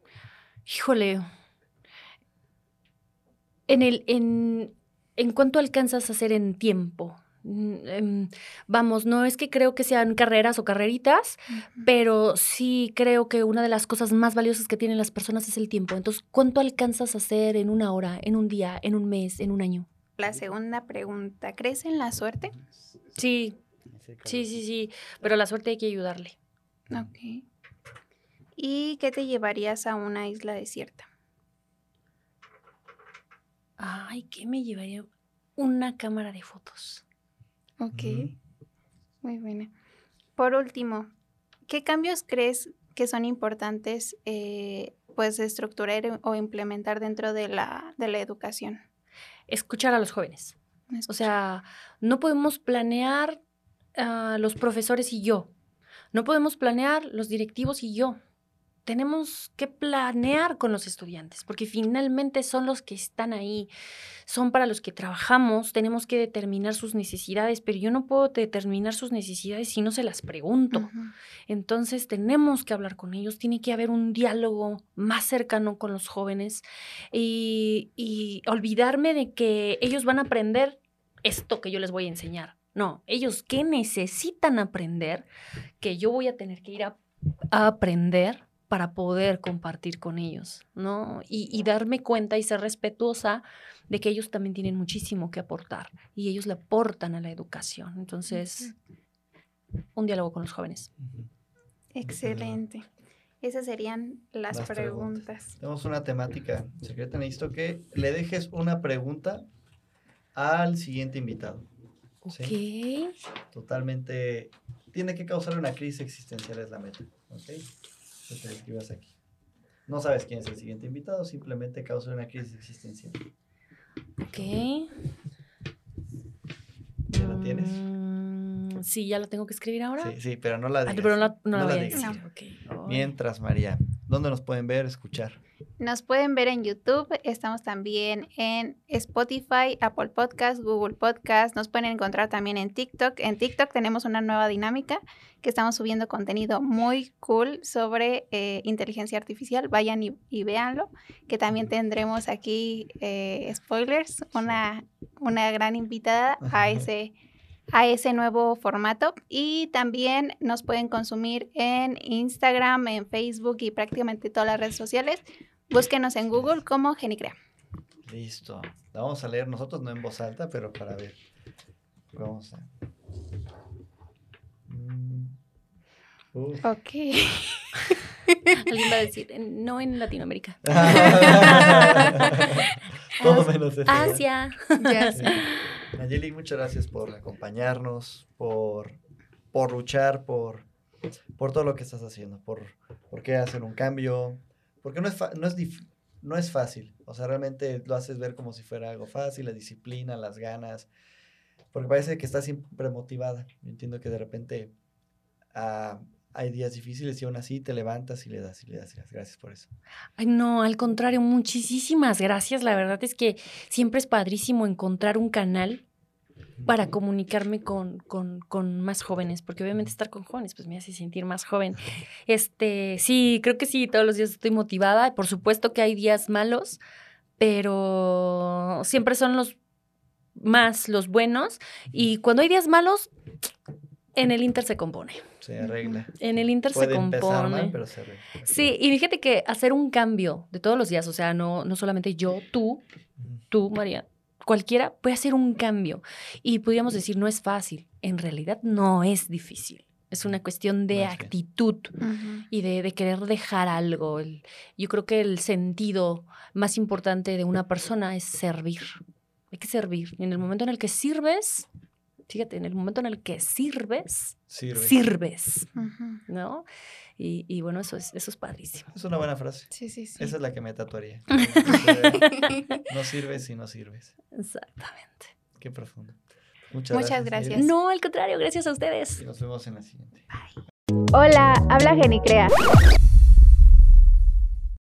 Speaker 2: [laughs] Híjole. En el, en, ¿En cuánto alcanzas a hacer en tiempo? Mm, em, vamos, no es que creo que sean carreras o carreritas, pero sí creo que una de las cosas más valiosas que tienen las personas es el tiempo. Entonces, ¿cuánto alcanzas a hacer en una hora, en un día, en un mes, en un año?
Speaker 1: La segunda pregunta, ¿crees en la suerte?
Speaker 2: Sí, sí, sí, sí, pero la suerte hay que ayudarle.
Speaker 1: Ok. ¿Y qué te llevarías a una isla desierta?
Speaker 2: Ay, ¿qué me llevaría? Una cámara de fotos.
Speaker 1: Ok. Muy buena. Por último, ¿qué cambios crees que son importantes eh, pues estructurar o implementar dentro de la, de la educación?
Speaker 2: Escuchar a los jóvenes. O sea, no podemos planear a los profesores y yo. No podemos planear los directivos y yo tenemos que planear con los estudiantes, porque finalmente son los que están ahí, son para los que trabajamos, tenemos que determinar sus necesidades, pero yo no puedo determinar sus necesidades si no se las pregunto. Entonces tenemos que hablar con ellos, tiene que haber un diálogo más cercano con los jóvenes y, y olvidarme de que ellos van a aprender esto que yo les voy a enseñar. No, ellos qué necesitan aprender que yo voy a tener que ir a, a aprender para poder compartir con ellos, ¿no? Y, darme cuenta y ser respetuosa de que ellos también tienen muchísimo que aportar y ellos le aportan a la educación. Entonces, un diálogo con los jóvenes.
Speaker 1: Excelente. Esas serían las, preguntas.
Speaker 3: Tenemos una temática secreta. Necesito que le dejes una pregunta al siguiente invitado.
Speaker 2: Ok.
Speaker 3: Totalmente. Tiene que causar una crisis existencial, es la meta. ¿Ok? aquí. No sabes quién es el siguiente invitado, simplemente causa una crisis existencial.
Speaker 2: Ok.
Speaker 3: ¿Ya la tienes?
Speaker 2: Mm, sí, ya la tengo que escribir ahora.
Speaker 3: Sí, sí, pero no la
Speaker 2: digas. pero no, no, la voy.
Speaker 3: Mientras, María, ¿dónde nos pueden ver, escuchar?
Speaker 1: Nos pueden ver en YouTube, estamos también en Spotify, Apple Podcast, Google Podcast, nos pueden encontrar también en TikTok. En TikTok tenemos una nueva dinámica que estamos subiendo contenido muy cool sobre eh, inteligencia artificial. Vayan y, véanlo, que también tendremos aquí eh, spoilers, una, una gran invitada a ese a ese nuevo formato. Y también nos pueden consumir en Instagram, en Facebook y prácticamente todas las redes sociales Búsquenos en Google como Genicrea.
Speaker 3: Listo. La vamos a leer nosotros, no en voz alta, pero para ver. Vamos a.
Speaker 1: Mm. Ok. [laughs]
Speaker 2: Alguien va a decir, no en Latinoamérica. [laughs]
Speaker 3: Todo menos eso.
Speaker 2: Asia. [laughs]
Speaker 3: Nayeli, muchas gracias por acompañarnos, por, por luchar, por, por todo lo que estás haciendo, por, por qué hacer un cambio, porque no es, no, es no es fácil. O sea, realmente lo haces ver como si fuera algo fácil, la disciplina, las ganas. Porque parece que estás siempre motivada. Entiendo que de repente ah, hay días difíciles y aún así te levantas y le das y le das y le. Gracias por eso.
Speaker 2: Ay, no, al contrario, muchísimas gracias. La verdad es que siempre es padrísimo encontrar un canal para comunicarme con, con, más jóvenes, porque obviamente estar con jóvenes pues me hace sentir más joven. Este, sí, creo que sí, todos los días estoy motivada. Por supuesto que hay días malos, pero siempre son los más los buenos. Y cuando hay días malos, en el Inter se compone.
Speaker 3: Se arregla.
Speaker 2: En el Inter se compone.
Speaker 3: pero se arregla.
Speaker 2: Sí, y fíjate que hacer un cambio de todos los días, o sea, no, no solamente yo, tú, tú, María, cualquiera puede hacer un cambio. Y podríamos decir, no es fácil. En realidad no es difícil. Es una cuestión de actitud y de, querer dejar algo. yo creo que el sentido más importante de una persona es servir. Hay que servir. Y en el momento en el que sirves, fíjate, en el momento en el que sirves, sirves. ¿No? Y, bueno, eso es, eso es padrísimo.
Speaker 3: Es una buena frase.
Speaker 1: Sí, sí, sí.
Speaker 3: Esa es la que me tatuaría. [laughs] no sirves si no sirves.
Speaker 2: Exactamente.
Speaker 3: Qué profundo.
Speaker 1: Muchas, Muchas gracias.
Speaker 2: No, al contrario, gracias a ustedes.
Speaker 3: Y nos vemos en la siguiente.
Speaker 1: Bye. Hola, habla Genicrea.